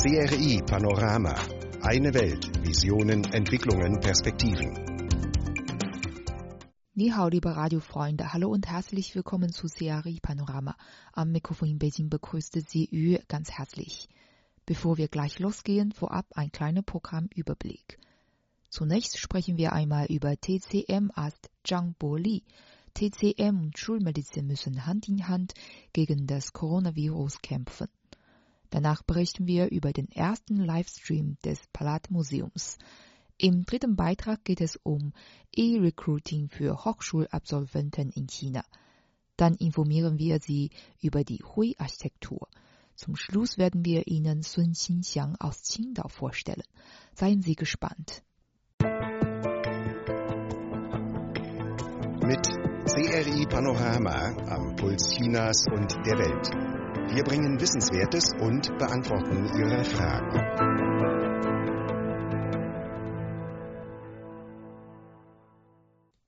CRI Panorama. Eine Welt. Visionen, Entwicklungen, Perspektiven. 你好，liebe Radiofreunde, hallo und herzlich willkommen zu CRI Panorama. Am Mikrofon in Beijing begrüßte Sie Yu ganz herzlich. Bevor wir gleich losgehen, vorab ein kleiner Programmüberblick. Zunächst sprechen wir einmal über TCM-Arzt Zhang Boli. TCM und Schulmedizin müssen Hand in Hand gegen das Coronavirus kämpfen. Danach berichten wir über den ersten Livestream des Palat-Museums. Im dritten Beitrag geht es um E-Recruiting für Hochschulabsolventen in China. Dann informieren wir Sie über die Hui-Architektur. Zum Schluss werden wir Ihnen Sun Xinxiang aus Qingdao vorstellen. Seien Sie gespannt. Mit CRI Panorama am Puls Chinas und der Welt. Wir bringen Wissenswertes und beantworten Ihre Fragen.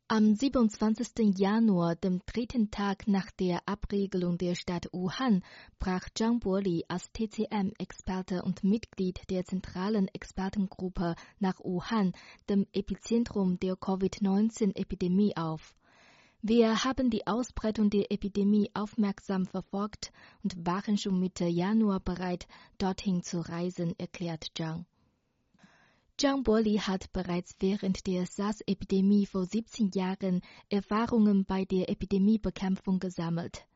Am 27. Januar, dem dritten Tag nach der Abregelung der Stadt Wuhan, brach Zhang Boli als TCM-Experte und Mitglied der zentralen Expertengruppe nach Wuhan, dem Epizentrum der Covid-19-Epidemie, auf. Wir haben die Ausbreitung der Epidemie aufmerksam verfolgt und waren schon Mitte Januar bereit, dorthin zu reisen, erklärt Zhang. Zhang Boli hat bereits während der SARS-Epidemie vor 17 Jahren Erfahrungen bei der Epidemiebekämpfung gesammelt.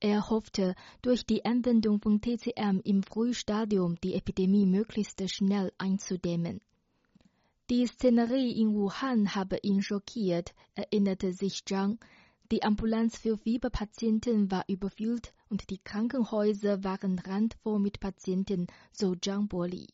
Er hoffte, durch die Anwendung von TCM im Frühstadium die Epidemie möglichst schnell einzudämmen. Die Szenerie in Wuhan habe ihn schockiert, erinnerte sich Zhang. Die Ambulanz für Fieberpatienten war überfüllt und die Krankenhäuser waren randvoll mit Patienten, so Zhang Boli.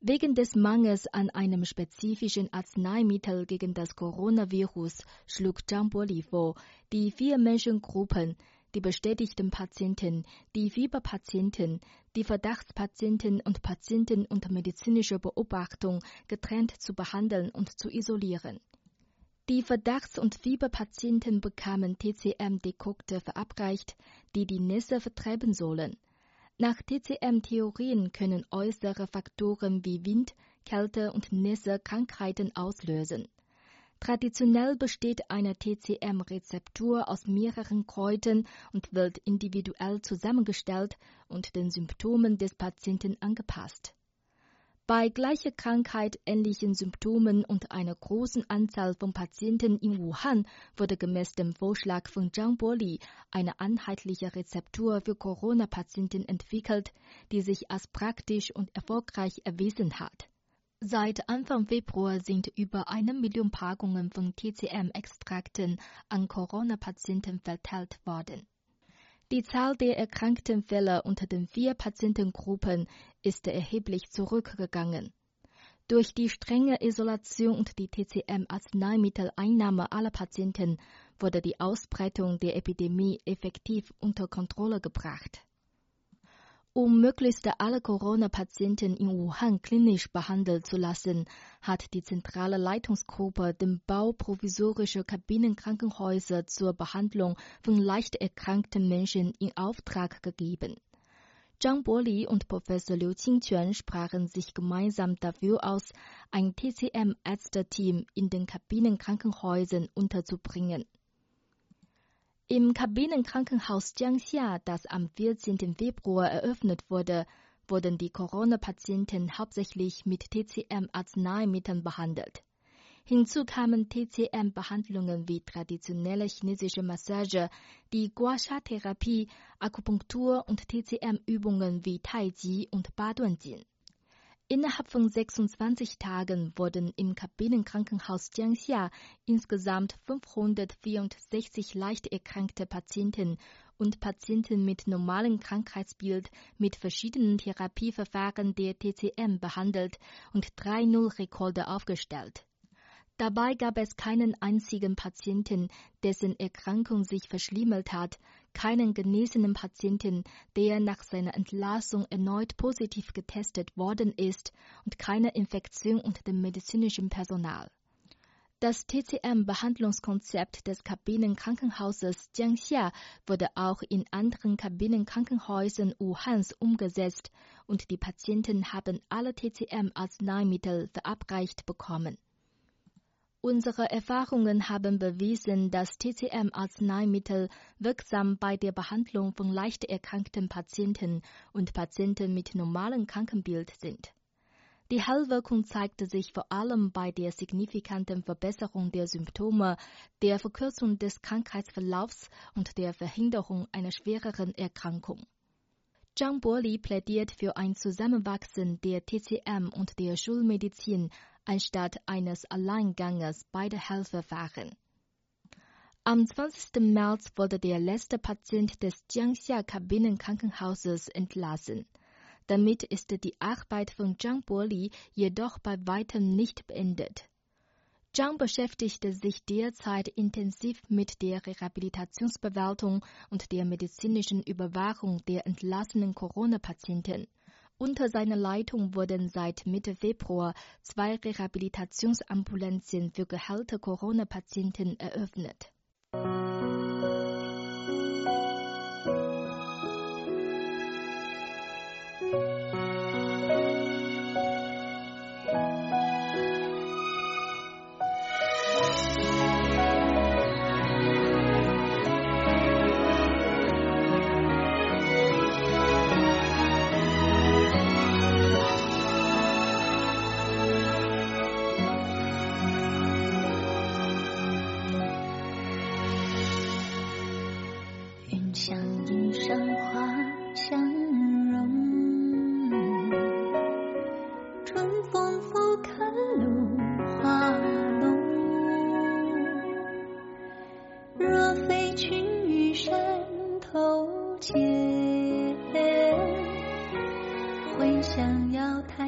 Wegen des Mangels an einem spezifischen Arzneimittel gegen das Coronavirus schlug Zhang Boli vor, die vier Menschengruppen, die bestätigten Patienten, die Fieberpatienten, die Verdachtspatienten und Patienten unter medizinischer Beobachtung getrennt zu behandeln und zu isolieren. Die Verdachts- und Fieberpatienten bekamen TCM-Dekokte verabreicht, die die Nässe vertreiben sollen. Nach TCM-Theorien können äußere Faktoren wie Wind, Kälte und Nässe Krankheiten auslösen. Traditionell besteht eine TCM-Rezeptur aus mehreren Kräutern und wird individuell zusammengestellt und den Symptomen des Patienten angepasst. Bei gleicher Krankheit, ähnlichen Symptomen und einer großen Anzahl von Patienten in Wuhan wurde gemäß dem Vorschlag von Zhang Boli eine einheitliche Rezeptur für Corona-Patienten entwickelt, die sich als praktisch und erfolgreich erwiesen hat. Seit Anfang Februar sind über eine Million Packungen von TCM-Extrakten an Corona-Patienten verteilt worden. Die Zahl der erkrankten Fälle unter den vier Patientengruppen ist erheblich zurückgegangen. Durch die strenge Isolation und die TCM-Arzneimitteleinnahme aller Patienten wurde die Ausbreitung der Epidemie effektiv unter Kontrolle gebracht. Um möglichst alle Corona-Patienten in Wuhan klinisch behandelt zu lassen, hat die zentrale Leitungsgruppe den Bau provisorischer Kabinenkrankenhäuser zur Behandlung von leicht erkrankten Menschen in Auftrag gegeben. Zhang Boli und Professor Liu Qingquan sprachen sich gemeinsam dafür aus, ein TCM-Ärzte-Team in den Kabinenkrankenhäusern unterzubringen. Im Kabinenkrankenhaus Jiangxia, das am 14. Februar eröffnet wurde, wurden die Corona-Patienten hauptsächlich mit TCM-Arzneimitteln behandelt. Hinzu kamen TCM-Behandlungen wie traditionelle chinesische Massage, die Guasha-Therapie, Akupunktur und TCM-Übungen wie Taiji und Baduanjin. Innerhalb von 26 Tagen wurden im Kabinenkrankenhaus Jiangxia insgesamt 564 leicht erkrankte Patienten und Patienten mit normalem Krankheitsbild mit verschiedenen Therapieverfahren der TCM behandelt und drei Nullrekorde aufgestellt. Dabei gab es keinen einzigen Patienten, dessen Erkrankung sich verschlimmert hat, keinen genesenen Patienten, der nach seiner Entlassung erneut positiv getestet worden ist und keine Infektion unter dem medizinischen Personal. Das TCM-Behandlungskonzept des Kabinenkrankenhauses Jiangxia wurde auch in anderen Kabinenkrankenhäusern Wuhans umgesetzt und die Patienten haben alle TCM-Arzneimittel verabreicht bekommen. Unsere Erfahrungen haben bewiesen, dass TCM-Arzneimittel wirksam bei der Behandlung von leicht erkrankten Patienten und Patienten mit normalem Krankenbild sind. Die Heilwirkung zeigte sich vor allem bei der signifikanten Verbesserung der Symptome, der Verkürzung des Krankheitsverlaufs und der Verhinderung einer schwereren Erkrankung. Zhang Boli plädiert für ein Zusammenwachsen der TCM und der Schulmedizin anstatt eines Alleinganges beider Heilverfahren. Am 20. März wurde der letzte Patient des Jiangxia Kabinenkrankenhauses entlassen. Damit ist die Arbeit von Zhang Boli jedoch bei weitem nicht beendet. Zhang beschäftigte sich derzeit intensiv mit der Rehabilitationsbewertung und der medizinischen Überwachung der entlassenen Corona-Patienten. Unter seiner Leitung wurden seit Mitte Februar zwei Rehabilitationsambulanzen für geheilte Corona-Patienten eröffnet. 见会想要他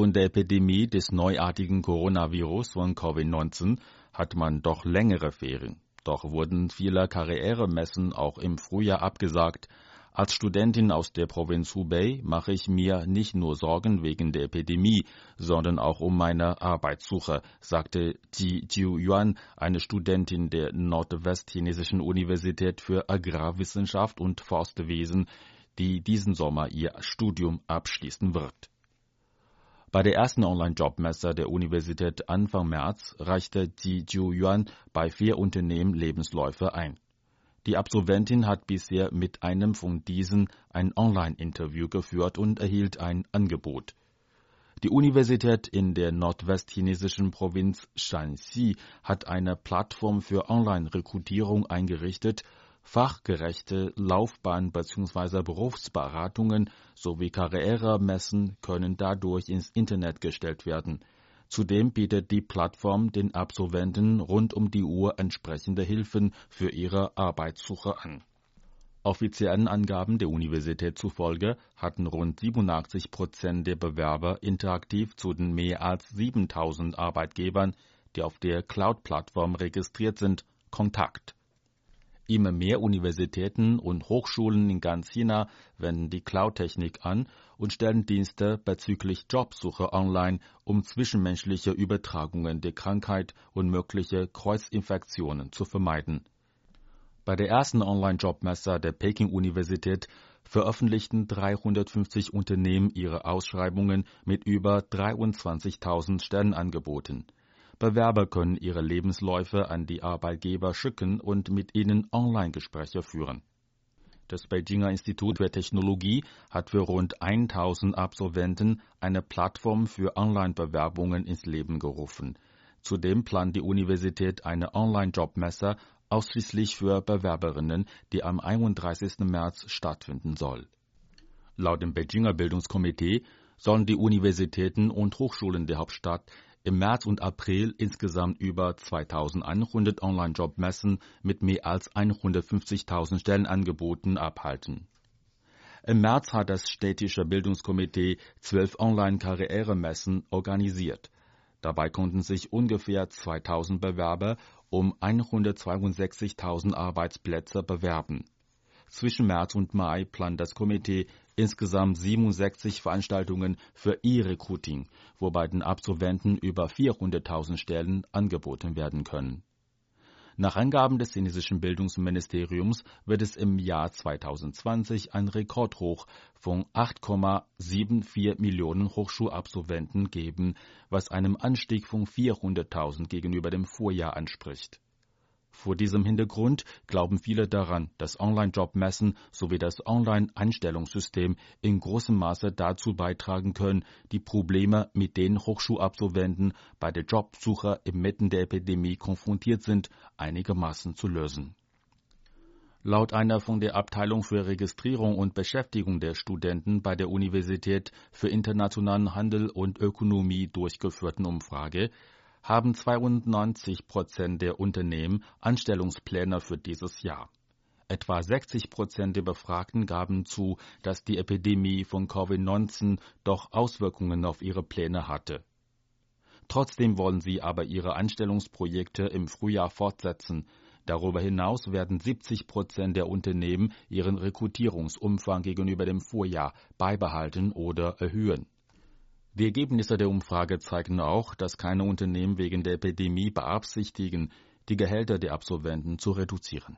Aufgrund der Epidemie des neuartigen Coronavirus von Covid-19 hat man doch längere Ferien. Doch wurden viele Karrieremessen auch im Frühjahr abgesagt. Als Studentin aus der Provinz Hubei mache ich mir nicht nur Sorgen wegen der Epidemie, sondern auch um meine Arbeitssuche, sagte Ji Jiu-Yuan, eine Studentin der Nordwestchinesischen Universität für Agrarwissenschaft und Forstwesen, die diesen Sommer ihr Studium abschließen wird. Bei der ersten Online-Jobmesse der Universität Anfang März reichte Ji Jiu-Yuan bei vier Unternehmen Lebensläufe ein. Die Absolventin hat bisher mit einem von diesen ein Online-Interview geführt und erhielt ein Angebot. Die Universität in der nordwestchinesischen Provinz Shanxi hat eine Plattform für Online-Rekrutierung eingerichtet Fachgerechte Laufbahn- bzw. Berufsberatungen sowie Karrieremessen können dadurch ins Internet gestellt werden. Zudem bietet die Plattform den Absolventen rund um die Uhr entsprechende Hilfen für ihre Arbeitssuche an. Offiziellen Angaben der Universität zufolge hatten rund 87 Prozent der Bewerber interaktiv zu den mehr als 7000 Arbeitgebern, die auf der Cloud-Plattform registriert sind, Kontakt. Immer mehr Universitäten und Hochschulen in ganz China wenden die Cloud-Technik an und stellen Dienste bezüglich Jobsuche online, um zwischenmenschliche Übertragungen der Krankheit und mögliche Kreuzinfektionen zu vermeiden. Bei der ersten Online-Jobmesse der Peking-Universität veröffentlichten 350 Unternehmen ihre Ausschreibungen mit über 23.000 Stellenangeboten. Bewerber können ihre Lebensläufe an die Arbeitgeber schicken und mit ihnen Online-Gespräche führen. Das Beijinger Institut für Technologie hat für rund 1000 Absolventen eine Plattform für Online-Bewerbungen ins Leben gerufen. Zudem plant die Universität eine Online-Jobmesse ausschließlich für Bewerberinnen, die am 31. März stattfinden soll. Laut dem Beijinger Bildungskomitee sollen die Universitäten und Hochschulen der Hauptstadt im März und April insgesamt über 2100 Online-Jobmessen mit mehr als 150.000 Stellenangeboten abhalten. Im März hat das städtische Bildungskomitee zwölf Online-Karrieremessen organisiert. Dabei konnten sich ungefähr 2000 Bewerber um 162.000 Arbeitsplätze bewerben. Zwischen März und Mai plant das Komitee insgesamt 67 Veranstaltungen für E-Recruiting, wobei den Absolventen über 400.000 Stellen angeboten werden können. Nach Angaben des chinesischen Bildungsministeriums wird es im Jahr 2020 ein Rekordhoch von 8,74 Millionen Hochschulabsolventen geben, was einem Anstieg von 400.000 gegenüber dem Vorjahr anspricht. Vor diesem Hintergrund glauben viele daran, dass Online-Jobmessen sowie das Online-Einstellungssystem in großem Maße dazu beitragen können, die Probleme, mit denen Hochschulabsolventen bei der Jobsuche inmitten der Epidemie konfrontiert sind, einigermaßen zu lösen. Laut einer von der Abteilung für Registrierung und Beschäftigung der Studenten bei der Universität für internationalen Handel und Ökonomie durchgeführten Umfrage haben 92 Prozent der Unternehmen Anstellungspläne für dieses Jahr. Etwa 60 Prozent der Befragten gaben zu, dass die Epidemie von Covid-19 doch Auswirkungen auf ihre Pläne hatte. Trotzdem wollen sie aber ihre Anstellungsprojekte im Frühjahr fortsetzen. Darüber hinaus werden 70 Prozent der Unternehmen ihren Rekrutierungsumfang gegenüber dem Vorjahr beibehalten oder erhöhen. Die Ergebnisse der Umfrage zeigen auch, dass keine Unternehmen wegen der Epidemie beabsichtigen, die Gehälter der Absolventen zu reduzieren.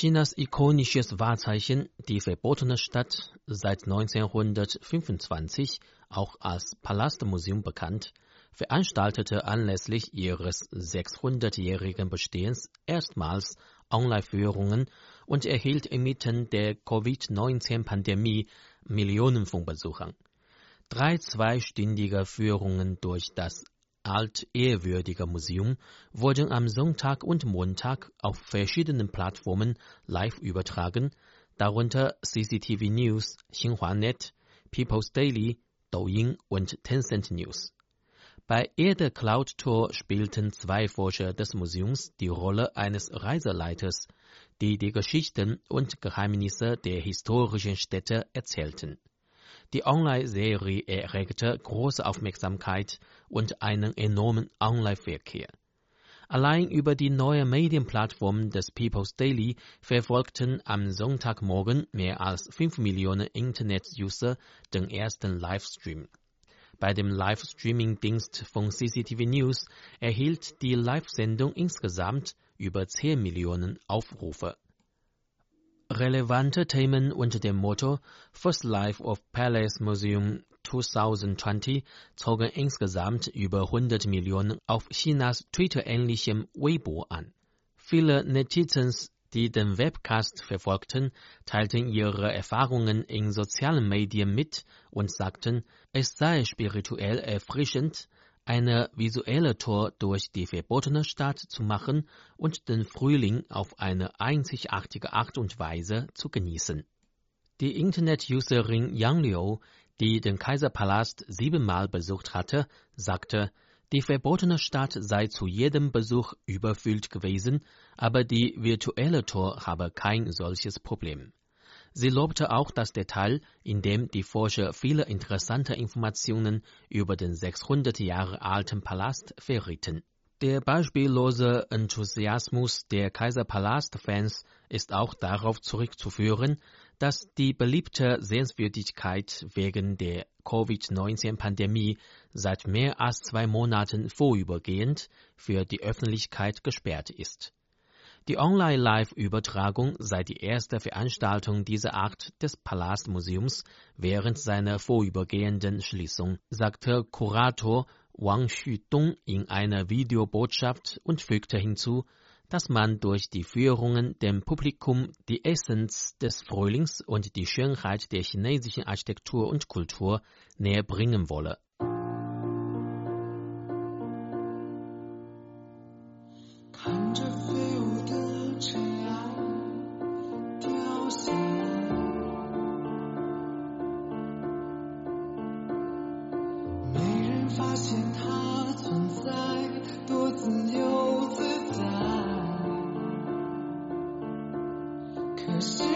Chinas ikonisches Wahrzeichen, die verbotene Stadt, seit 1925 auch als Palastmuseum bekannt, veranstaltete anlässlich ihres 600-jährigen Bestehens erstmals Online-Führungen und erhielt inmitten der Covid-19-Pandemie Millionen von Besuchern. Drei zweistündige Führungen durch das altehrwürdige Museum wurden am Sonntag und Montag auf verschiedenen Plattformen live übertragen, darunter CCTV News, Xinhua.net, People's Daily, Douyin und Tencent News. Bei Erde Cloud Tour spielten zwei Forscher des Museums die Rolle eines Reiseleiters, die die Geschichten und Geheimnisse der historischen Städte erzählten. Die Online-Serie erregte große Aufmerksamkeit und einen enormen Online-Verkehr. Allein über die neue Medienplattform des People's Daily verfolgten am Sonntagmorgen mehr als 5 Millionen Internet-User den ersten Livestream. Bei dem Livestreaming-Dienst von CCTV News erhielt die Live-Sendung insgesamt über 10 Millionen Aufrufe. Relevante Themen unter dem Motto First Life of Palace Museum 2020 zogen insgesamt über 100 Millionen auf Chinas Twitter-ähnlichem Weibo an. Viele Netizens, die den Webcast verfolgten, teilten ihre Erfahrungen in sozialen Medien mit und sagten, es sei spirituell erfrischend, eine visuelle Tour durch die verbotene Stadt zu machen und den Frühling auf eine einzigartige Art und Weise zu genießen. Die Internet-Userin Yang Liu, die den Kaiserpalast siebenmal besucht hatte, sagte, die verbotene Stadt sei zu jedem Besuch überfüllt gewesen, aber die virtuelle Tour habe kein solches Problem. Sie lobte auch das Detail, in dem die Forscher viele interessante Informationen über den 600 Jahre alten Palast verrieten. Der beispiellose Enthusiasmus der Kaiserpalast-Fans ist auch darauf zurückzuführen, dass die beliebte Sehenswürdigkeit wegen der Covid-19-Pandemie seit mehr als zwei Monaten vorübergehend für die Öffentlichkeit gesperrt ist. Die Online-Live-Übertragung sei die erste Veranstaltung dieser Art des Palastmuseums während seiner vorübergehenden Schließung, sagte Kurator Wang Xudong in einer Videobotschaft und fügte hinzu, dass man durch die Führungen dem Publikum die Essenz des Frühlings und die Schönheit der chinesischen Architektur und Kultur näher bringen wolle. 发现它存在多自由自在。可惜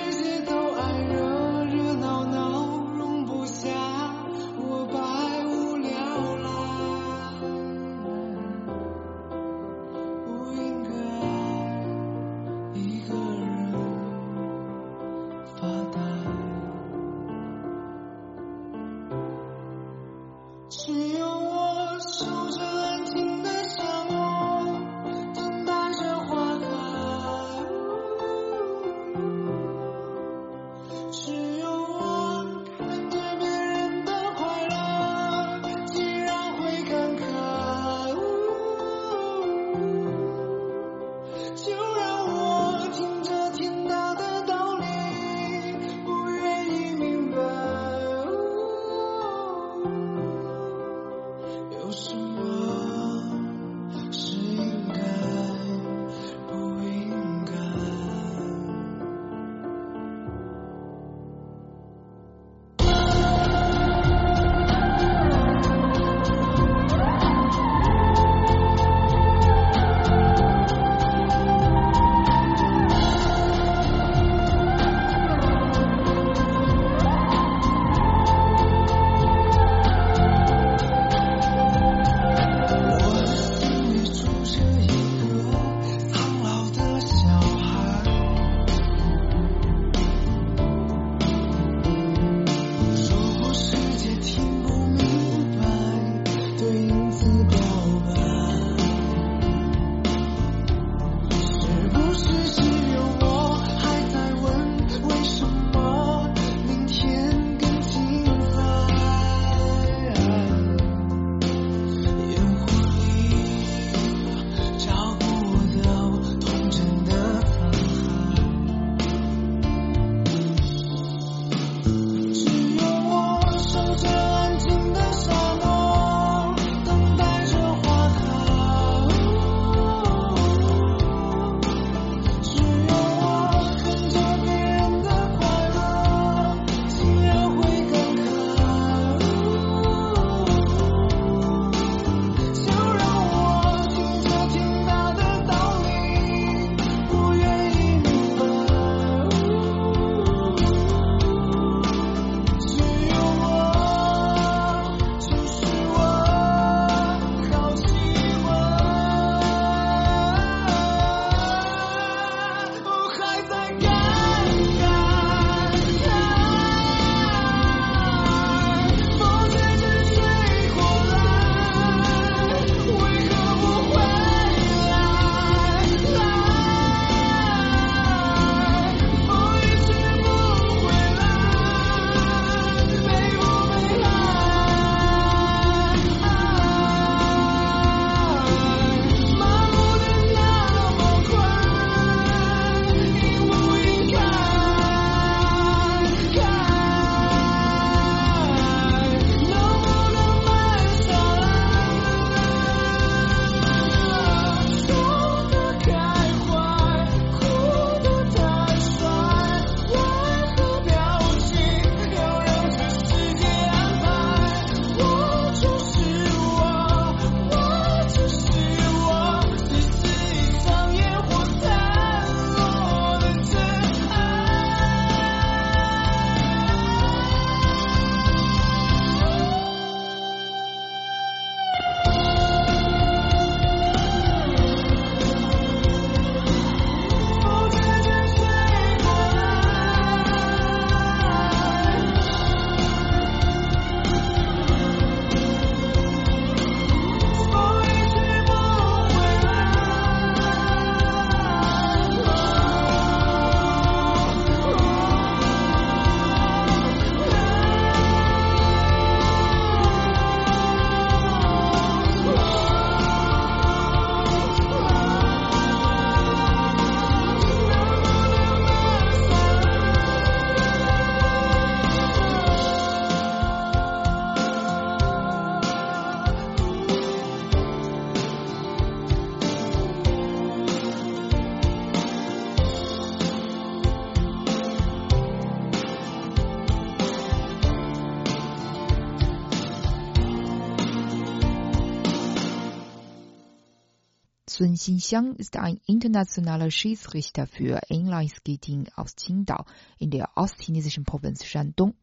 Xinxiang ist ein internationaler Schiedsrichter für Inline-Skating aus Qingdao in der ostchinesischen Provinz Shandong.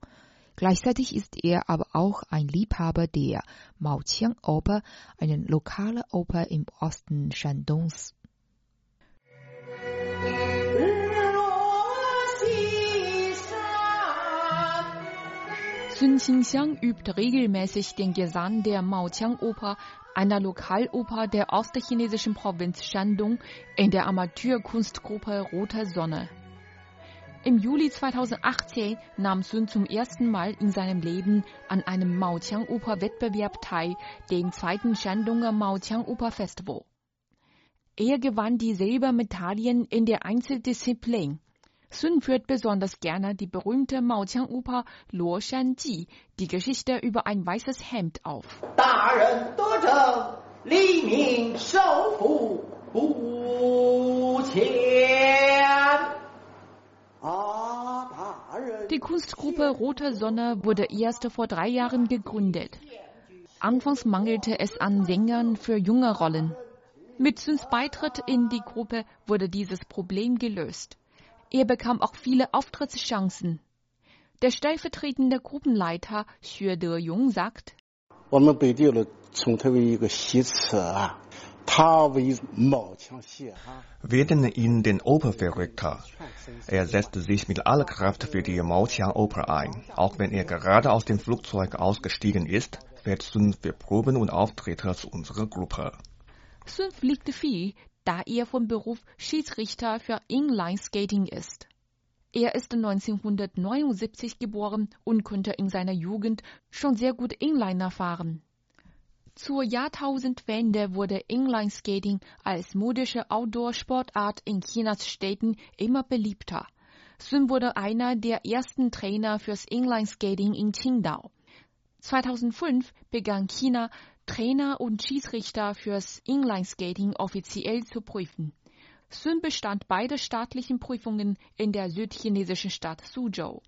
Gleichzeitig ist er aber auch ein Liebhaber der Maoqiang-Oper, eine lokale Oper im Osten Shandongs. Sun Xinxiang übt regelmäßig den Gesang der Maoqiang-Oper, einer Lokaloper der ostchinesischen Provinz Shandong, in der Amateurkunstgruppe Rote Sonne. Im Juli 2018 nahm Sun zum ersten Mal in seinem Leben an einem Maoqiang-Oper-Wettbewerb teil, dem zweiten Shandonger Maoqiang-Oper-Festival. Er gewann die Silbermedaillen in der Einzeldisziplin. Sun führt besonders gerne die berühmte Maoqiang-Oper Luo Shan Ji, die Geschichte über ein weißes Hemd auf. Die Kunstgruppe Rote Sonne wurde erst vor drei Jahren gegründet. Anfangs mangelte es an Sängern für junge Rollen. Mit Suns Beitritt in die Gruppe wurde dieses Problem gelöst. Er bekam auch viele Auftrittschancen. Der stellvertretende Gruppenleiter Xue De-Jung sagt, Wir nennen ihn den Operverrückter. Er setzte sich mit aller Kraft für die Maoqiang-Oper ein. Auch wenn er gerade aus dem Flugzeug ausgestiegen ist, fährt Sun für Proben und Auftritte zu unserer Gruppe. Sun fliegt viel, da er vom Beruf Schiedsrichter für Inline-Skating ist. Er ist 1979 geboren und konnte in seiner Jugend schon sehr gut Inliner fahren. Zur Jahrtausendwende wurde Inline-Skating als modische Outdoor-Sportart in Chinas Städten immer beliebter. Sun wurde einer der ersten Trainer fürs Inline-Skating in Qingdao. 2005 begann China Trainer und Schiedsrichter fürs Inline-Skating offiziell zu prüfen. Sun bestand beide staatlichen Prüfungen in der südchinesischen Stadt Suzhou.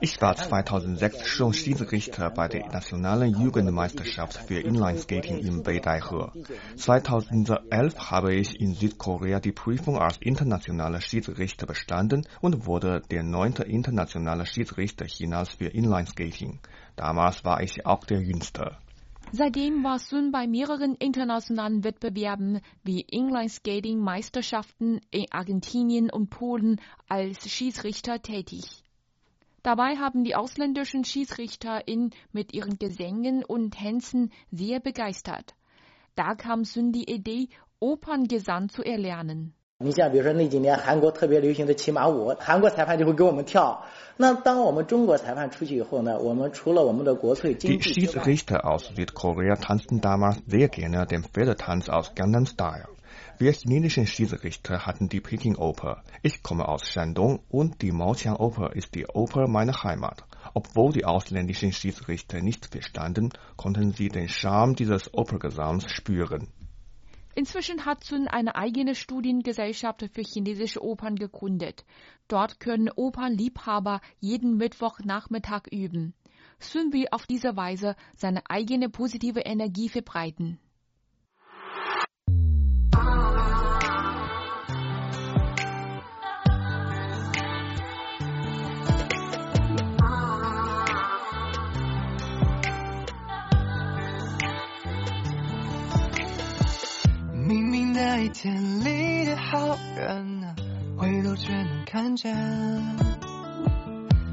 Ich war 2006 schon Schiedsrichter bei der nationalen Jugendmeisterschaft für Inlineskating in Beidaihe. 2011 habe ich in Südkorea die Prüfung als internationaler Schiedsrichter bestanden und wurde der neunte internationale Schiedsrichter Chinas für Inlineskating. Damals war ich auch der Jüngste. Seitdem war Sun bei mehreren internationalen Wettbewerben wie Inline-Skating-Meisterschaften in Argentinien und Polen als Schiedsrichter tätig. Dabei haben die ausländischen Schiedsrichter ihn mit ihren Gesängen und Tänzen sehr begeistert. Da kam Sun die Idee, Operngesang zu erlernen. 你像比如说那几年韩国特别流行的骑马舞，韩国裁判就会给我们跳。那当我们中国裁判出去以后呢，我们除了我们的国粹京 Die Schiedsrichter aus Südkorea tanzten damals sehr gerne den Pferdetanz aus Gangnam Style. Wir chinesischen Schiedsrichter hatten die Peking Oper. Ich komme aus Shandong und die Maoqiang Oper ist die Oper meiner Heimat. Obwohl die ausländischen Schiedsrichter nicht verstanden, konnten sie den Charme dieses Opergesangs spüren. Inzwischen hat Sun eine eigene Studiengesellschaft für chinesische Opern gegründet. Dort können Opernliebhaber jeden Mittwochnachmittag üben. Sun will auf diese Weise seine eigene positive Energie verbreiten. 天里的好人啊，回头却能看见，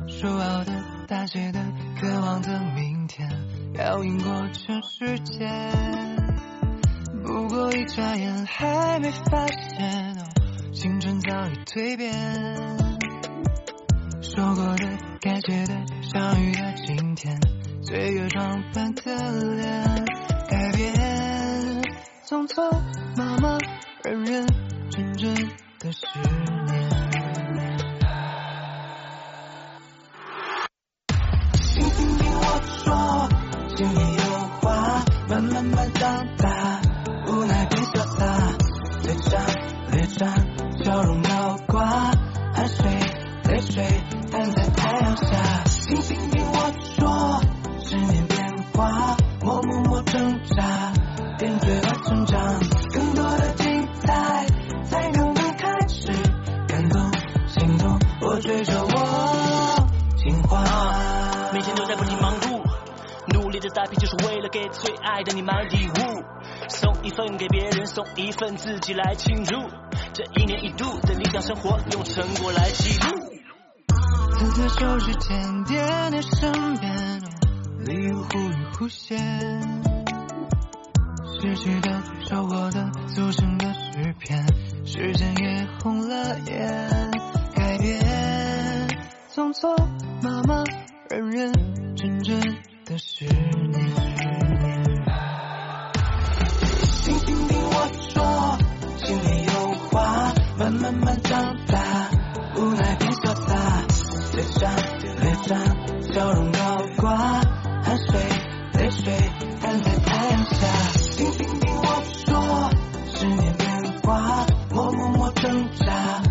说好的、大写的、渴望的明天，要赢过全世界。不过一眨眼，还没发现，青春早已蜕变。说过的、该写的、相遇的今天，岁月装扮的脸，改变，匆匆忙忙。认认真真的十年，听听听我说，心里有话，慢慢慢长大，无奈变潇洒，列张列张，最爱的你买礼物，送一份给别人，送一份自己来庆祝，这一年一度的理想生活，用成果来记录。此刻手指尖点点身边，礼物忽隐忽现，失去的、收获的、组成的诗篇，时间也红了眼，改变，匆匆忙忙，认认真真的十年。说，心里有话，慢慢慢长大，无奈变潇洒。脸上脸上笑容高挂，汗水泪水摊在太阳下。听听听我说，十年变化，默默默挣扎，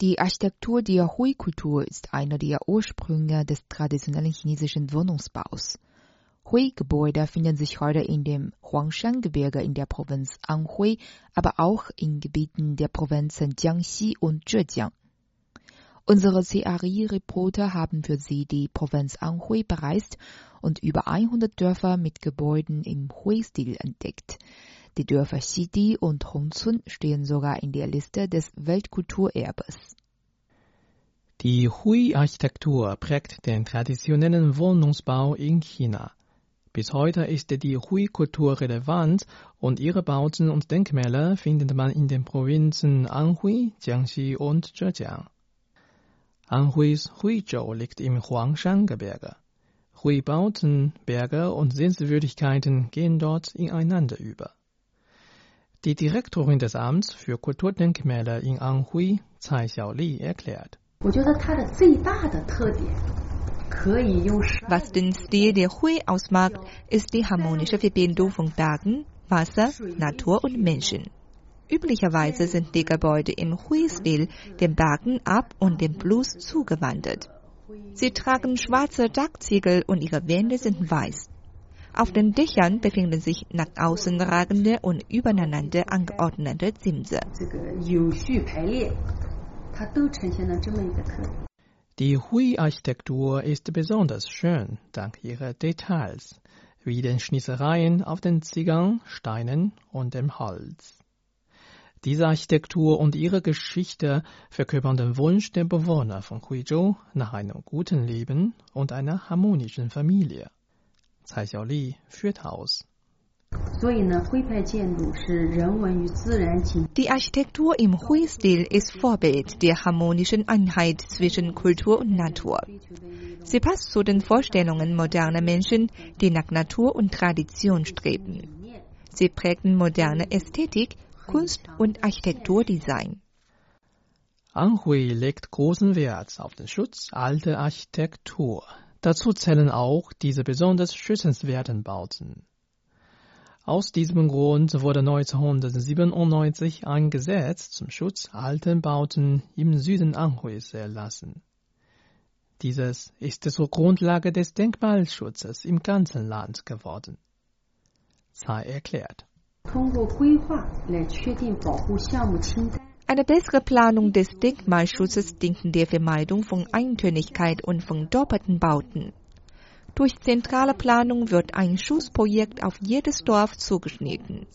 Die Architektur der Hui-Kultur ist einer der Ursprünge des traditionellen chinesischen Wohnungsbaus. Hui-Gebäude finden sich heute in dem Huangshan-Gebirge in der Provinz Anhui, aber auch in Gebieten der Provinzen Jiangxi und Zhejiang. Unsere CRI-Reporter haben für Sie die Provinz Anhui bereist und über 100 Dörfer mit Gebäuden im Hui-Stil entdeckt. Die Dörfer Xidi und Hongzun stehen sogar in der Liste des Weltkulturerbes. Die Hui-Architektur prägt den traditionellen Wohnungsbau in China. Bis heute ist die Hui-Kultur relevant und ihre Bauten und Denkmäler findet man in den Provinzen Anhui, Jiangxi und Zhejiang. Anhuis Huizhou liegt im Huangshan-Gebirge. Hui-Bauten, Berge und Sehenswürdigkeiten gehen dort ineinander über. Die Direktorin des Amts für Kulturdenkmäler in Anhui, Tsai Xiaoli, erklärt. Was den Stil der Hui ausmacht, ist die harmonische Verbindung von Bergen, Wasser, Natur und Menschen. Üblicherweise sind die Gebäude im Hui-Stil den Bergen ab und dem Blues zugewandert. Sie tragen schwarze Dachziegel und ihre Wände sind weiß. Auf den Dächern befinden sich nach außen ragende und übereinander angeordnete Zimse. Die Hui-Architektur ist besonders schön dank ihrer Details, wie den Schnitzereien auf den Ziegern, Steinen und dem Holz. Diese Architektur und ihre Geschichte verkörpern den Wunsch der Bewohner von Huizhou nach einem guten Leben und einer harmonischen Familie. Tsai Xiaoli führt aus. 所以呢，徽派建筑是人文与自然紧 Die Architektur im Hui-Stil ist Vorbild der harmonischen Einheit zwischen Kultur und Natur. Sie passt zu den Vorstellungen moderner Menschen, die nach Natur und Tradition streben. Sie prägten moderne Ästhetik, Kunst und Architekturdesign. Anhui legt großen Wert auf den Schutz alter Architektur. Dazu zählen auch diese besonders schützenswerten Bauten. Aus diesem Grund wurde 1997 ein Gesetz zum Schutz alter Bauten im Süden Anhuis erlassen. Dieses ist zur Grundlage des Denkmalschutzes im ganzen Land geworden. Tsai erklärt. Eine bessere Planung des Denkmalschutzes dient der Vermeidung von Eintönigkeit und von doppelten Bauten. Durch zentrale Planung wird ein Schutzprojekt auf jedes Dorf zugeschnitten.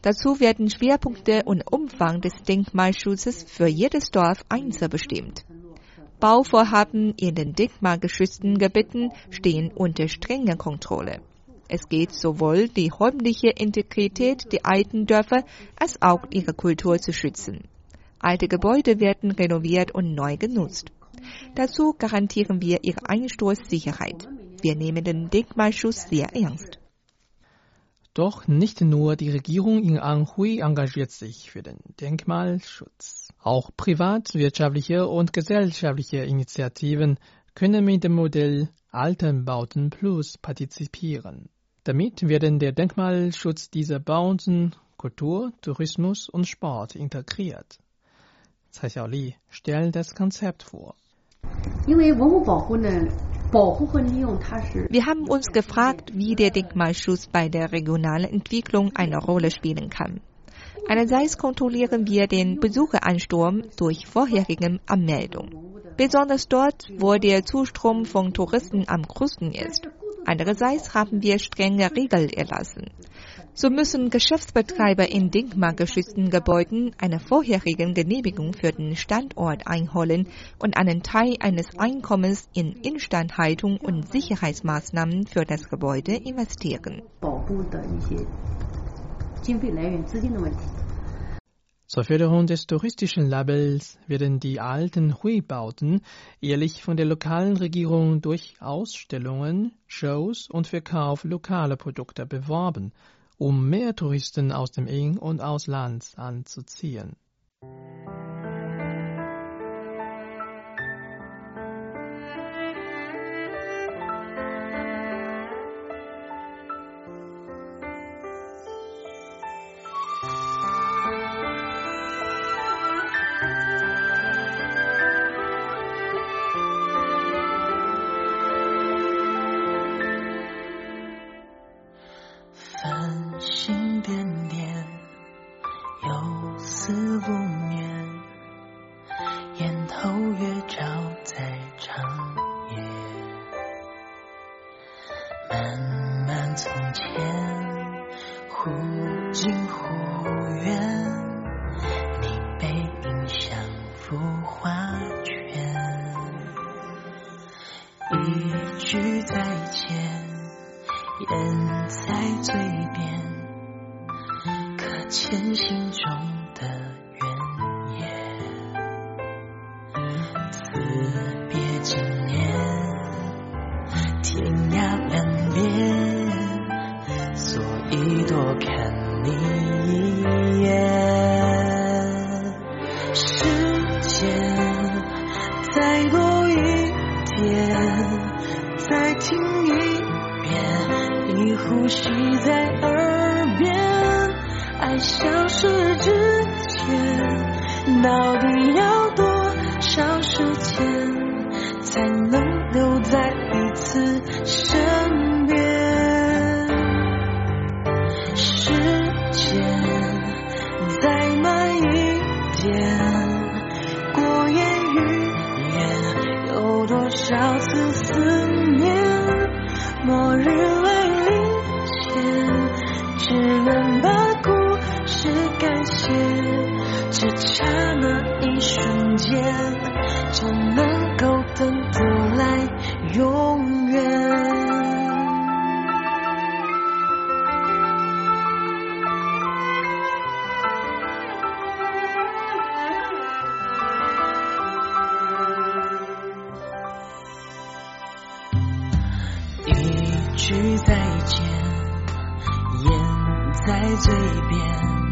Dazu werden Schwerpunkte und Umfang des Denkmalschutzes für jedes Dorf einzeln bestimmt. Bauvorhaben in den denkmalgeschützten Gebieten stehen unter strenger Kontrolle. Es geht sowohl die räumliche Integrität der alten Dörfer als auch ihre Kultur zu schützen. Alte Gebäude werden renoviert und neu genutzt. Dazu garantieren wir ihre Einsturzsicherheit. Wir nehmen den Denkmalschutz sehr ernst. Doch nicht nur die Regierung in Anhui engagiert sich für den Denkmalschutz. Auch privatwirtschaftliche und gesellschaftliche Initiativen können mit dem Modell Altenbauten Plus partizipieren. Damit werden der Denkmalschutz dieser Bauten, Kultur, Tourismus und Sport integriert. Tsai Xiaoli stellt das Konzept vor. Wir haben uns gefragt, wie der Denkmalschutz bei der regionalen Entwicklung eine Rolle spielen kann. Einerseits kontrollieren wir den Besucheransturm durch vorherige Anmeldung, besonders dort, wo der Zustrom von Touristen am größten ist. Andererseits haben wir strenge Regeln erlassen. So müssen Geschäftsbetreiber in denkmalgeschützten Gebäuden eine vorherige Genehmigung für den Standort einholen und einen Teil eines Einkommens in Instandhaltung und Sicherheitsmaßnahmen für das Gebäude investieren. Zur Förderung des touristischen Labels werden die alten Hui-Bauten jährlich von der lokalen Regierung durch Ausstellungen, Shows und Verkauf lokaler Produkte beworben, um mehr Touristen aus dem In- und Ausland anzuziehen. 恰花圈一句再见，言在嘴边，可前行中的。嘴边。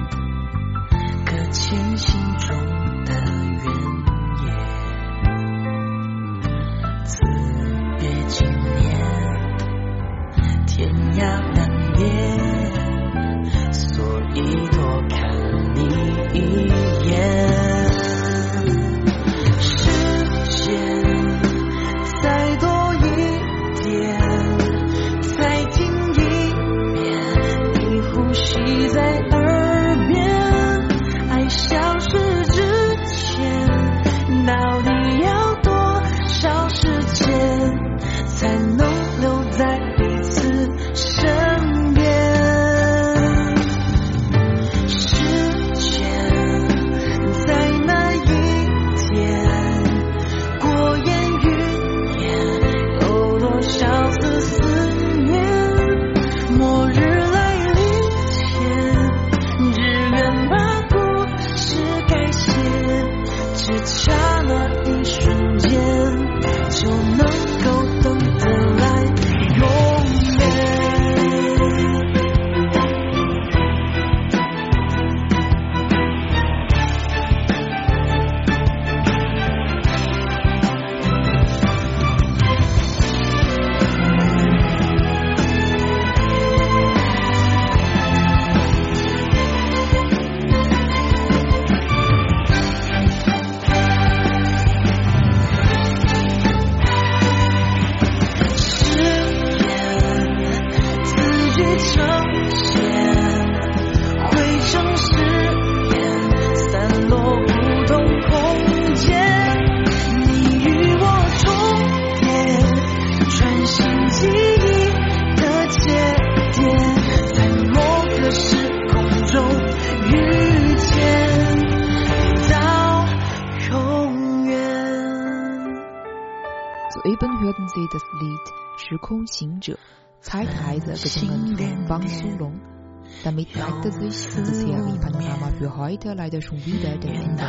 Neigte sich unser Serie-Panorama für heute leider schon wieder dem Ende.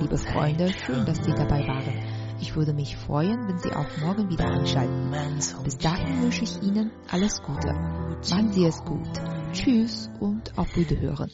Liebe Freunde, schön, dass Sie dabei waren. Ich würde mich freuen, wenn Sie auch morgen wieder einschalten. Bis dahin wünsche ich Ihnen alles Gute. Machen Sie es gut. Tschüss und auf Wiederhören.